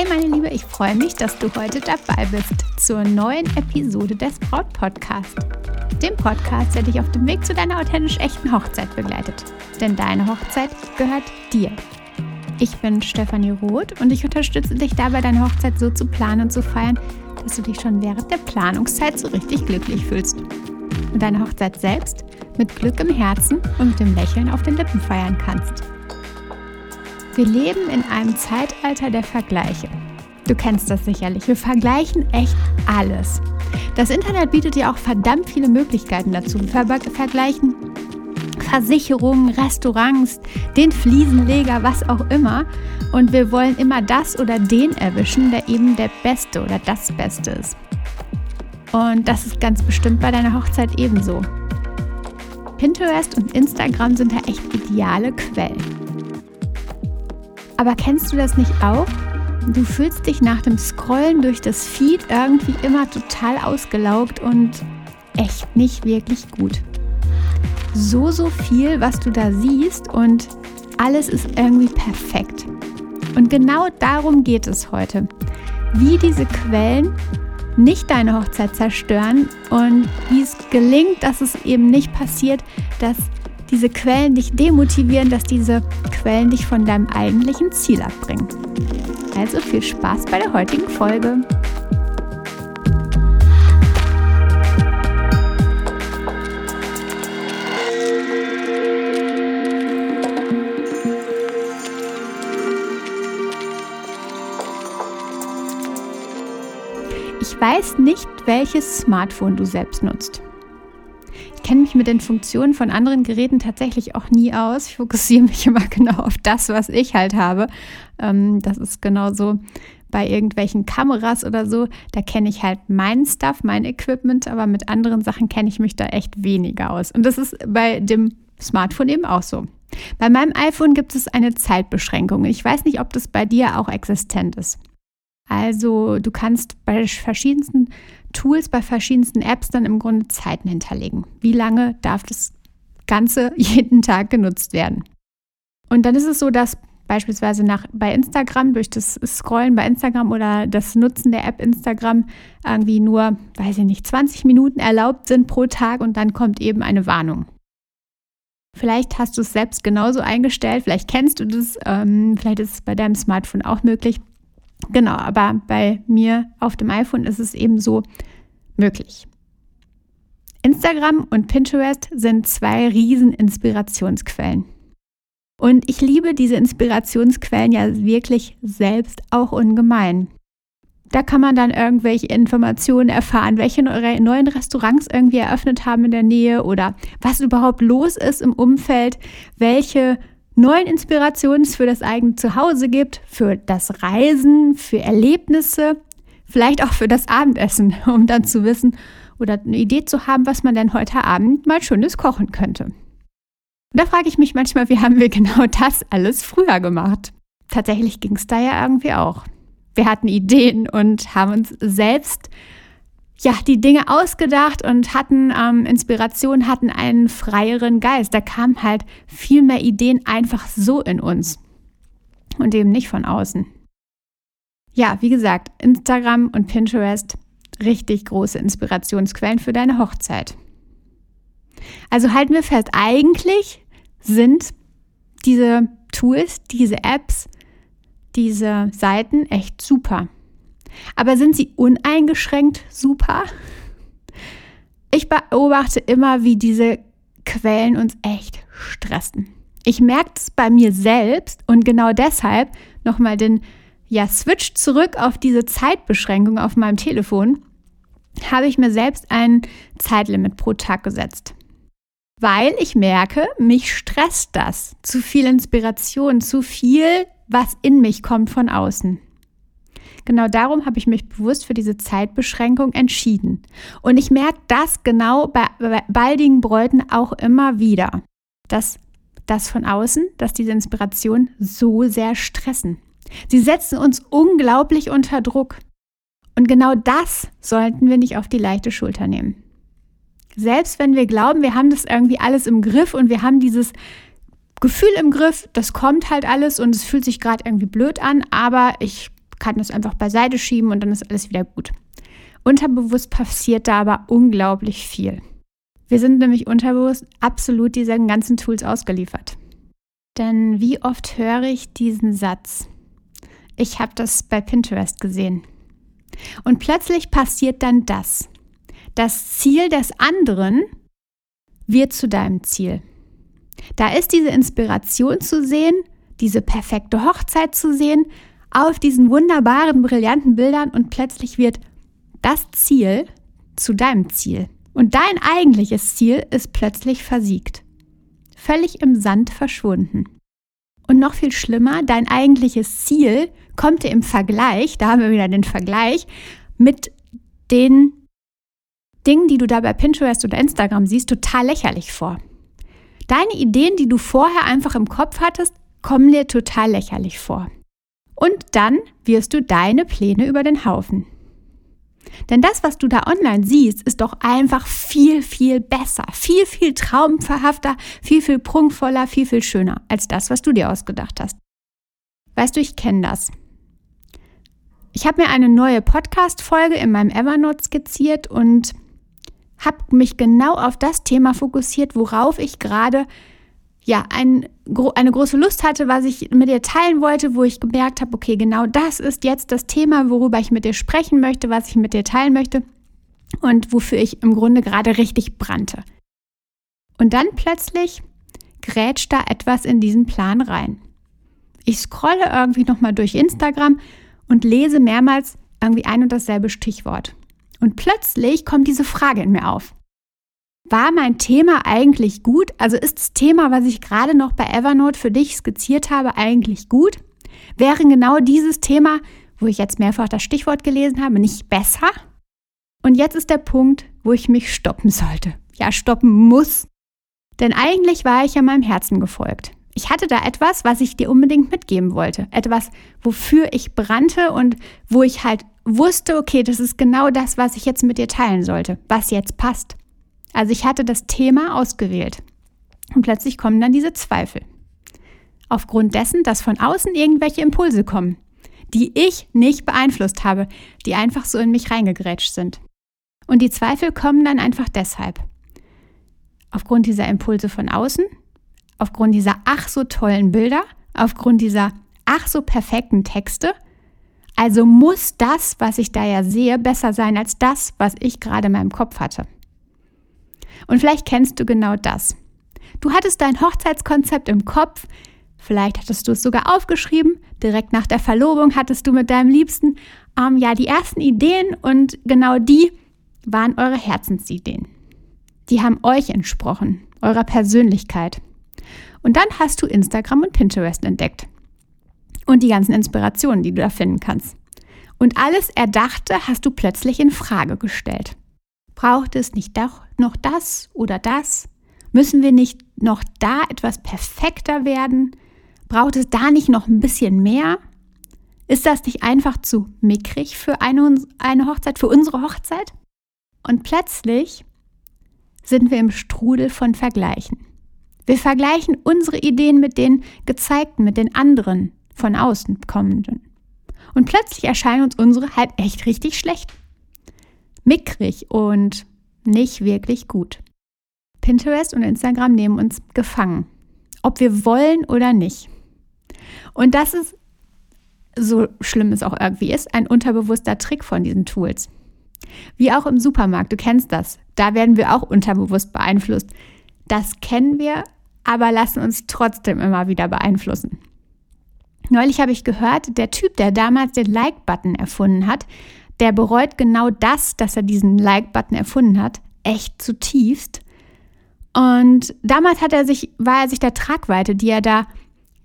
Hey meine Liebe, ich freue mich, dass du heute dabei bist zur neuen Episode des Braut Podcast. Dem Podcast, der dich auf dem Weg zu deiner authentisch echten Hochzeit begleitet. Denn deine Hochzeit gehört dir. Ich bin Stefanie Roth und ich unterstütze dich dabei, deine Hochzeit so zu planen und zu feiern, dass du dich schon während der Planungszeit so richtig glücklich fühlst. Und deine Hochzeit selbst mit Glück im Herzen und mit dem Lächeln auf den Lippen feiern kannst. Wir leben in einem Zeitalter der Vergleiche. Du kennst das sicherlich. Wir vergleichen echt alles. Das Internet bietet dir auch verdammt viele Möglichkeiten dazu. Wir ver vergleichen Versicherungen, Restaurants, den Fliesenleger, was auch immer. Und wir wollen immer das oder den erwischen, der eben der Beste oder das Beste ist. Und das ist ganz bestimmt bei deiner Hochzeit ebenso. Pinterest und Instagram sind da echt ideale Quellen. Aber kennst du das nicht auch? Du fühlst dich nach dem Scrollen durch das Feed irgendwie immer total ausgelaugt und echt nicht wirklich gut. So, so viel, was du da siehst und alles ist irgendwie perfekt. Und genau darum geht es heute. Wie diese Quellen nicht deine Hochzeit zerstören und wie es gelingt, dass es eben nicht passiert, dass diese Quellen dich demotivieren, dass diese Quellen dich von deinem eigentlichen Ziel abbringen. Also viel Spaß bei der heutigen Folge. Ich weiß nicht, welches Smartphone du selbst nutzt kenne mich mit den Funktionen von anderen Geräten tatsächlich auch nie aus. Ich fokussiere mich immer genau auf das, was ich halt habe. Ähm, das ist genauso bei irgendwelchen Kameras oder so. Da kenne ich halt meinen Stuff, mein Equipment, aber mit anderen Sachen kenne ich mich da echt weniger aus. Und das ist bei dem Smartphone eben auch so. Bei meinem iPhone gibt es eine Zeitbeschränkung. Ich weiß nicht, ob das bei dir auch existent ist. Also du kannst bei verschiedensten Tools, bei verschiedensten Apps dann im Grunde Zeiten hinterlegen. Wie lange darf das Ganze jeden Tag genutzt werden? Und dann ist es so, dass beispielsweise nach, bei Instagram durch das Scrollen bei Instagram oder das Nutzen der App Instagram irgendwie nur, weiß ich nicht, 20 Minuten erlaubt sind pro Tag und dann kommt eben eine Warnung. Vielleicht hast du es selbst genauso eingestellt, vielleicht kennst du das, ähm, vielleicht ist es bei deinem Smartphone auch möglich. Genau, aber bei mir auf dem iPhone ist es eben so möglich. Instagram und Pinterest sind zwei riesen Inspirationsquellen. Und ich liebe diese Inspirationsquellen ja wirklich selbst auch ungemein. Da kann man dann irgendwelche Informationen erfahren, welche neuen Restaurants irgendwie eröffnet haben in der Nähe oder was überhaupt los ist im Umfeld, welche neuen Inspirationen für das eigene Zuhause gibt, für das Reisen, für Erlebnisse, vielleicht auch für das Abendessen, um dann zu wissen oder eine Idee zu haben, was man denn heute Abend mal schönes kochen könnte. Und da frage ich mich manchmal, wie haben wir genau das alles früher gemacht? Tatsächlich ging es da ja irgendwie auch. Wir hatten Ideen und haben uns selbst ja, die Dinge ausgedacht und hatten ähm, Inspiration, hatten einen freieren Geist. Da kamen halt viel mehr Ideen einfach so in uns und eben nicht von außen. Ja, wie gesagt, Instagram und Pinterest richtig große Inspirationsquellen für deine Hochzeit. Also halten wir fest, eigentlich sind diese Tools, diese Apps, diese Seiten echt super. Aber sind sie uneingeschränkt super? Ich beobachte immer, wie diese Quellen uns echt stressen. Ich merke es bei mir selbst und genau deshalb nochmal den ja, Switch zurück auf diese Zeitbeschränkung auf meinem Telefon, habe ich mir selbst ein Zeitlimit pro Tag gesetzt. Weil ich merke, mich stresst das. Zu viel Inspiration, zu viel, was in mich kommt von außen. Genau darum habe ich mich bewusst für diese Zeitbeschränkung entschieden. Und ich merke das genau bei, baldigen Bräuten auch immer wieder, dass das von außen, dass diese Inspiration so sehr stressen. Sie setzen uns unglaublich unter Druck. Und genau das sollten wir nicht auf die leichte Schulter nehmen. Selbst wenn wir glauben, wir haben das irgendwie alles im Griff und wir haben dieses Gefühl im Griff, das kommt halt alles und es fühlt sich gerade irgendwie blöd an, aber ich kann das einfach beiseite schieben und dann ist alles wieder gut. Unterbewusst passiert da aber unglaublich viel. Wir sind nämlich unterbewusst absolut diesen ganzen Tools ausgeliefert. Denn wie oft höre ich diesen Satz? Ich habe das bei Pinterest gesehen. Und plötzlich passiert dann das. Das Ziel des anderen wird zu deinem Ziel. Da ist diese Inspiration zu sehen, diese perfekte Hochzeit zu sehen, auf diesen wunderbaren, brillanten Bildern und plötzlich wird das Ziel zu deinem Ziel. Und dein eigentliches Ziel ist plötzlich versiegt. Völlig im Sand verschwunden. Und noch viel schlimmer, dein eigentliches Ziel kommt dir im Vergleich, da haben wir wieder den Vergleich, mit den Dingen, die du da bei Pinterest oder Instagram siehst, total lächerlich vor. Deine Ideen, die du vorher einfach im Kopf hattest, kommen dir total lächerlich vor. Und dann wirst du deine Pläne über den Haufen. Denn das, was du da online siehst, ist doch einfach viel, viel besser, viel, viel traumverhafter, viel, viel prunkvoller, viel, viel schöner als das, was du dir ausgedacht hast. Weißt du, ich kenne das. Ich habe mir eine neue Podcast-Folge in meinem Evernote skizziert und habe mich genau auf das Thema fokussiert, worauf ich gerade ja, ein, eine große Lust hatte, was ich mit dir teilen wollte, wo ich gemerkt habe, okay, genau das ist jetzt das Thema, worüber ich mit dir sprechen möchte, was ich mit dir teilen möchte und wofür ich im Grunde gerade richtig brannte. Und dann plötzlich grätscht da etwas in diesen Plan rein. Ich scrolle irgendwie nochmal durch Instagram und lese mehrmals irgendwie ein und dasselbe Stichwort. Und plötzlich kommt diese Frage in mir auf. War mein Thema eigentlich gut? Also ist das Thema, was ich gerade noch bei Evernote für dich skizziert habe, eigentlich gut? Wäre genau dieses Thema, wo ich jetzt mehrfach das Stichwort gelesen habe, nicht besser? Und jetzt ist der Punkt, wo ich mich stoppen sollte. Ja, stoppen muss. Denn eigentlich war ich ja meinem Herzen gefolgt. Ich hatte da etwas, was ich dir unbedingt mitgeben wollte. Etwas, wofür ich brannte und wo ich halt wusste, okay, das ist genau das, was ich jetzt mit dir teilen sollte, was jetzt passt. Also ich hatte das Thema ausgewählt. Und plötzlich kommen dann diese Zweifel. Aufgrund dessen, dass von außen irgendwelche Impulse kommen, die ich nicht beeinflusst habe, die einfach so in mich reingegrätscht sind. Und die Zweifel kommen dann einfach deshalb. Aufgrund dieser Impulse von außen, aufgrund dieser ach so tollen Bilder, aufgrund dieser ach so perfekten Texte. Also muss das, was ich da ja sehe, besser sein als das, was ich gerade in meinem Kopf hatte. Und vielleicht kennst du genau das. Du hattest dein Hochzeitskonzept im Kopf, vielleicht hattest du es sogar aufgeschrieben, direkt nach der Verlobung hattest du mit deinem Liebsten ähm, ja die ersten Ideen und genau die waren eure Herzensideen. Die haben euch entsprochen, eurer Persönlichkeit. Und dann hast du Instagram und Pinterest entdeckt. Und die ganzen Inspirationen, die du da finden kannst. Und alles Erdachte hast du plötzlich in Frage gestellt. Braucht es nicht doch noch das oder das? Müssen wir nicht noch da etwas perfekter werden? Braucht es da nicht noch ein bisschen mehr? Ist das nicht einfach zu mickrig für eine, eine Hochzeit, für unsere Hochzeit? Und plötzlich sind wir im Strudel von Vergleichen. Wir vergleichen unsere Ideen mit den gezeigten, mit den anderen von außen kommenden. Und plötzlich erscheinen uns unsere halt echt richtig schlecht mickrig und nicht wirklich gut. Pinterest und Instagram nehmen uns gefangen, ob wir wollen oder nicht. Und das ist, so schlimm es auch irgendwie ist, ein unterbewusster Trick von diesen Tools. Wie auch im Supermarkt, du kennst das. Da werden wir auch unterbewusst beeinflusst. Das kennen wir, aber lassen uns trotzdem immer wieder beeinflussen. Neulich habe ich gehört, der Typ, der damals den Like-Button erfunden hat, der bereut genau das, dass er diesen Like-Button erfunden hat, echt zutiefst. Und damals hat er sich, war er sich der Tragweite, die er da,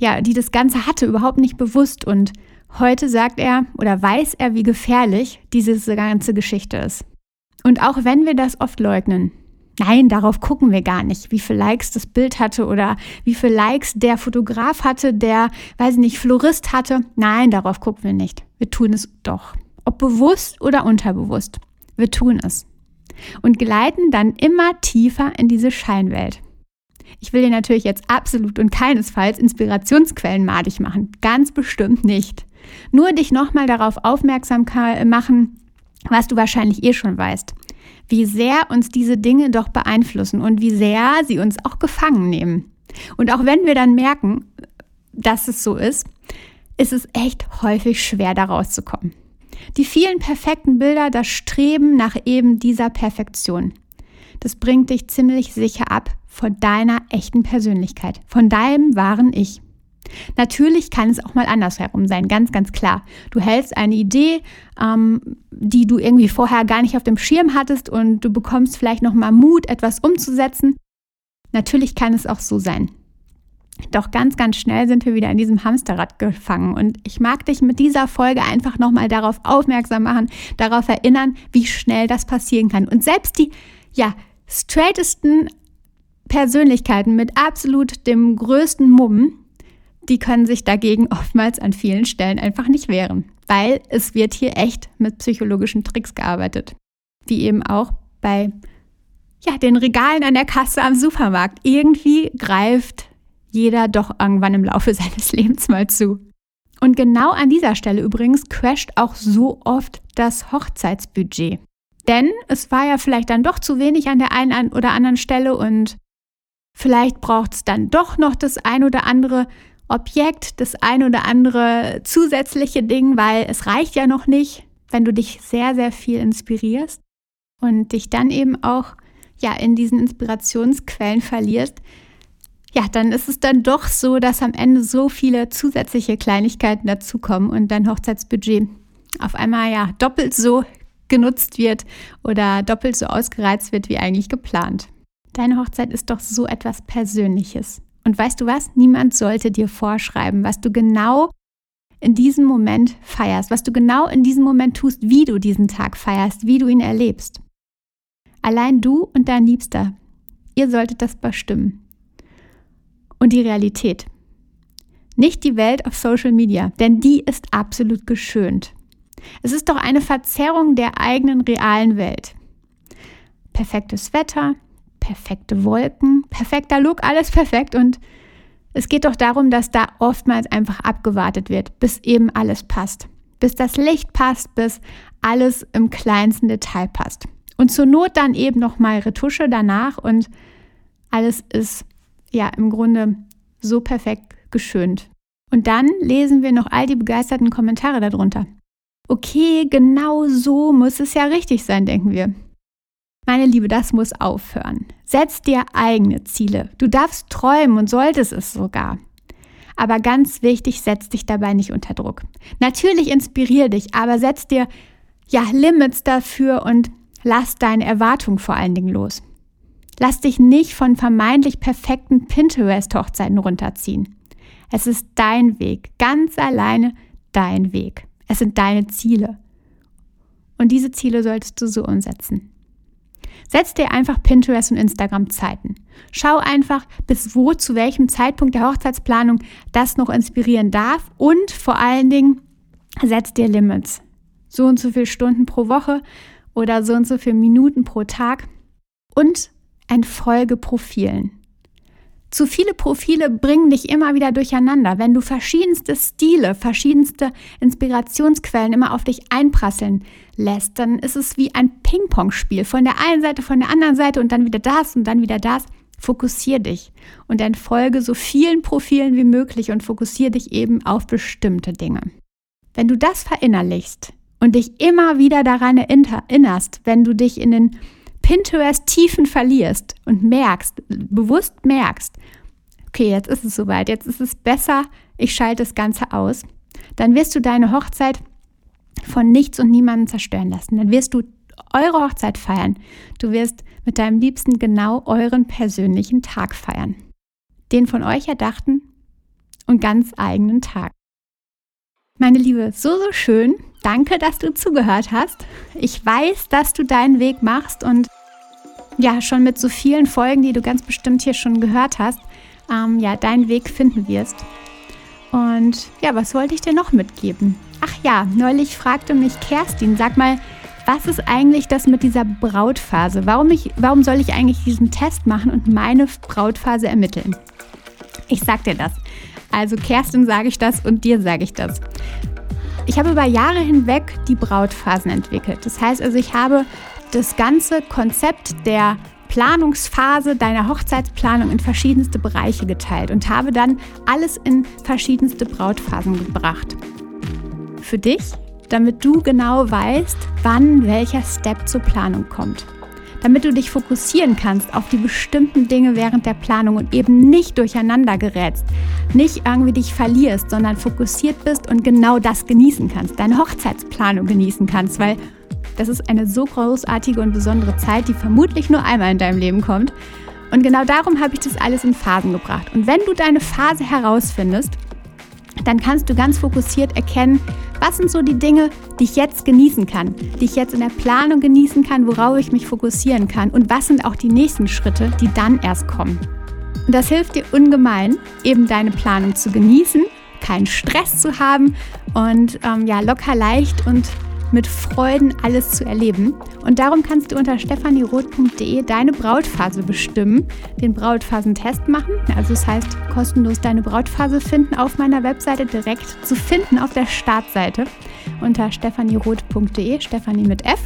ja, die das Ganze hatte, überhaupt nicht bewusst. Und heute sagt er oder weiß er, wie gefährlich diese ganze Geschichte ist. Und auch wenn wir das oft leugnen, nein, darauf gucken wir gar nicht, wie viele Likes das Bild hatte oder wie viele Likes der Fotograf hatte, der, weiß ich nicht, Florist hatte. Nein, darauf gucken wir nicht. Wir tun es doch ob bewusst oder unterbewusst. Wir tun es und gleiten dann immer tiefer in diese Scheinwelt. Ich will dir natürlich jetzt absolut und keinesfalls Inspirationsquellen madig machen. Ganz bestimmt nicht. Nur dich nochmal darauf aufmerksam machen, was du wahrscheinlich eh schon weißt. Wie sehr uns diese Dinge doch beeinflussen und wie sehr sie uns auch gefangen nehmen. Und auch wenn wir dann merken, dass es so ist, ist es echt häufig schwer, da rauszukommen. Die vielen perfekten Bilder, das Streben nach eben dieser Perfektion, das bringt dich ziemlich sicher ab von deiner echten Persönlichkeit, von deinem wahren Ich. Natürlich kann es auch mal andersherum sein, ganz, ganz klar. Du hältst eine Idee, ähm, die du irgendwie vorher gar nicht auf dem Schirm hattest und du bekommst vielleicht noch mal Mut, etwas umzusetzen. Natürlich kann es auch so sein. Doch ganz, ganz schnell sind wir wieder in diesem Hamsterrad gefangen. Und ich mag dich mit dieser Folge einfach nochmal darauf aufmerksam machen, darauf erinnern, wie schnell das passieren kann. Und selbst die, ja, straightesten Persönlichkeiten mit absolut dem größten Mumm, die können sich dagegen oftmals an vielen Stellen einfach nicht wehren, weil es wird hier echt mit psychologischen Tricks gearbeitet. Wie eben auch bei ja, den Regalen an der Kasse am Supermarkt. Irgendwie greift jeder doch irgendwann im Laufe seines Lebens mal zu. Und genau an dieser Stelle übrigens crasht auch so oft das Hochzeitsbudget. Denn es war ja vielleicht dann doch zu wenig an der einen oder anderen Stelle und vielleicht braucht es dann doch noch das ein oder andere Objekt, das ein oder andere zusätzliche Ding, weil es reicht ja noch nicht, wenn du dich sehr, sehr viel inspirierst und dich dann eben auch ja in diesen Inspirationsquellen verlierst, ja, dann ist es dann doch so, dass am Ende so viele zusätzliche Kleinigkeiten dazukommen und dein Hochzeitsbudget auf einmal ja doppelt so genutzt wird oder doppelt so ausgereizt wird wie eigentlich geplant. Deine Hochzeit ist doch so etwas Persönliches. Und weißt du was? Niemand sollte dir vorschreiben, was du genau in diesem Moment feierst, was du genau in diesem Moment tust, wie du diesen Tag feierst, wie du ihn erlebst. Allein du und dein Liebster, ihr solltet das bestimmen und die Realität. Nicht die Welt auf Social Media, denn die ist absolut geschönt. Es ist doch eine Verzerrung der eigenen realen Welt. Perfektes Wetter, perfekte Wolken, perfekter Look, alles perfekt und es geht doch darum, dass da oftmals einfach abgewartet wird, bis eben alles passt. Bis das Licht passt, bis alles im kleinsten Detail passt. Und zur Not dann eben nochmal Retusche danach und alles ist ja im Grunde so perfekt geschönt. Und dann lesen wir noch all die begeisterten Kommentare darunter. Okay, genau so muss es ja richtig sein, denken wir. Meine Liebe, das muss aufhören. Setz dir eigene Ziele. Du darfst träumen und solltest es sogar. Aber ganz wichtig, setz dich dabei nicht unter Druck. Natürlich inspirier dich, aber setz dir ja Limits dafür und lass deine Erwartungen vor allen Dingen los. Lass dich nicht von vermeintlich perfekten Pinterest-Hochzeiten runterziehen. Es ist dein Weg, ganz alleine dein Weg. Es sind deine Ziele. Und diese Ziele solltest du so umsetzen. Setz dir einfach Pinterest und Instagram Zeiten. Schau einfach, bis wo, zu welchem Zeitpunkt der Hochzeitsplanung das noch inspirieren darf und vor allen Dingen setz dir Limits. So und so viele Stunden pro Woche oder so und so viele Minuten pro Tag und entfolge Profilen. Zu viele Profile bringen dich immer wieder durcheinander. Wenn du verschiedenste Stile, verschiedenste Inspirationsquellen immer auf dich einprasseln lässt, dann ist es wie ein Ping-Pong-Spiel. Von der einen Seite, von der anderen Seite und dann wieder das und dann wieder das. Fokussier dich und entfolge so vielen Profilen wie möglich und fokussier dich eben auf bestimmte Dinge. Wenn du das verinnerlichst und dich immer wieder daran erinnerst, wenn du dich in den Pinterest-Tiefen verlierst und merkst, bewusst merkst, okay, jetzt ist es soweit, jetzt ist es besser, ich schalte das Ganze aus, dann wirst du deine Hochzeit von nichts und niemandem zerstören lassen. Dann wirst du eure Hochzeit feiern. Du wirst mit deinem Liebsten genau euren persönlichen Tag feiern. Den von euch erdachten und ganz eigenen Tag. Meine Liebe, so, so schön. Danke, dass du zugehört hast. Ich weiß, dass du deinen Weg machst und ja, schon mit so vielen Folgen, die du ganz bestimmt hier schon gehört hast, ähm, ja, deinen Weg finden wirst. Und ja, was wollte ich dir noch mitgeben? Ach ja, neulich fragte mich Kerstin, sag mal, was ist eigentlich das mit dieser Brautphase? Warum, ich, warum soll ich eigentlich diesen Test machen und meine Brautphase ermitteln? Ich sag dir das. Also Kerstin sage ich das und dir sage ich das. Ich habe über Jahre hinweg die Brautphasen entwickelt. Das heißt also, ich habe das ganze Konzept der Planungsphase deiner Hochzeitsplanung in verschiedenste Bereiche geteilt und habe dann alles in verschiedenste Brautphasen gebracht. Für dich, damit du genau weißt, wann welcher Step zur Planung kommt. Damit du dich fokussieren kannst auf die bestimmten Dinge während der Planung und eben nicht durcheinander gerätst, nicht irgendwie dich verlierst, sondern fokussiert bist und genau das genießen kannst, deine Hochzeitsplanung genießen kannst, weil das ist eine so großartige und besondere Zeit, die vermutlich nur einmal in deinem Leben kommt. Und genau darum habe ich das alles in Phasen gebracht. Und wenn du deine Phase herausfindest, dann kannst du ganz fokussiert erkennen, was sind so die Dinge, die ich jetzt genießen kann, die ich jetzt in der Planung genießen kann, worauf ich mich fokussieren kann und was sind auch die nächsten Schritte, die dann erst kommen. Und das hilft dir ungemein, eben deine Planung zu genießen, keinen Stress zu haben und ähm, ja locker leicht und mit Freuden alles zu erleben. Und darum kannst du unter stephanieroth.de deine Brautphase bestimmen, den Brautphasentest machen. Also das heißt, kostenlos deine Brautphase finden auf meiner Webseite direkt zu finden auf der Startseite unter stephanieroth.de, Stephanie mit F.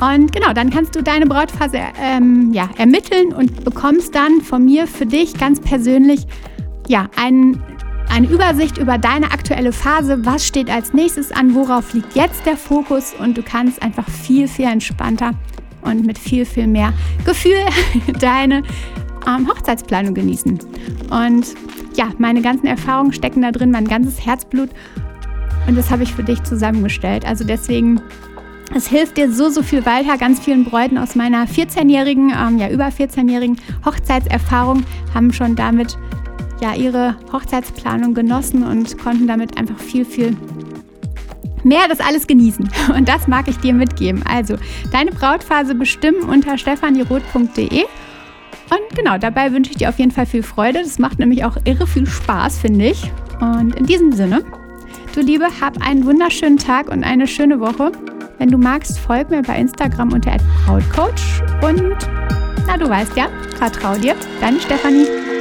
Und genau, dann kannst du deine Brautphase ähm, ja, ermitteln und bekommst dann von mir für dich ganz persönlich ja, einen eine Übersicht über deine aktuelle Phase, was steht als nächstes an, worauf liegt jetzt der Fokus und du kannst einfach viel, viel entspannter und mit viel, viel mehr Gefühl deine ähm, Hochzeitsplanung genießen. Und ja, meine ganzen Erfahrungen stecken da drin, mein ganzes Herzblut und das habe ich für dich zusammengestellt. Also deswegen es hilft dir so, so viel weiter. Ganz vielen Bräuten aus meiner 14-jährigen, ähm, ja über 14-jährigen Hochzeitserfahrung haben schon damit ja, ihre Hochzeitsplanung genossen und konnten damit einfach viel, viel mehr das alles genießen. Und das mag ich dir mitgeben. Also, deine Brautphase bestimmen unter stefanieroth.de. Und genau, dabei wünsche ich dir auf jeden Fall viel Freude. Das macht nämlich auch irre viel Spaß, finde ich. Und in diesem Sinne, du Liebe, hab einen wunderschönen Tag und eine schöne Woche. Wenn du magst, folg mir bei Instagram unter Brautcoach. Und na, du weißt ja, vertrau dir, deine Stefanie.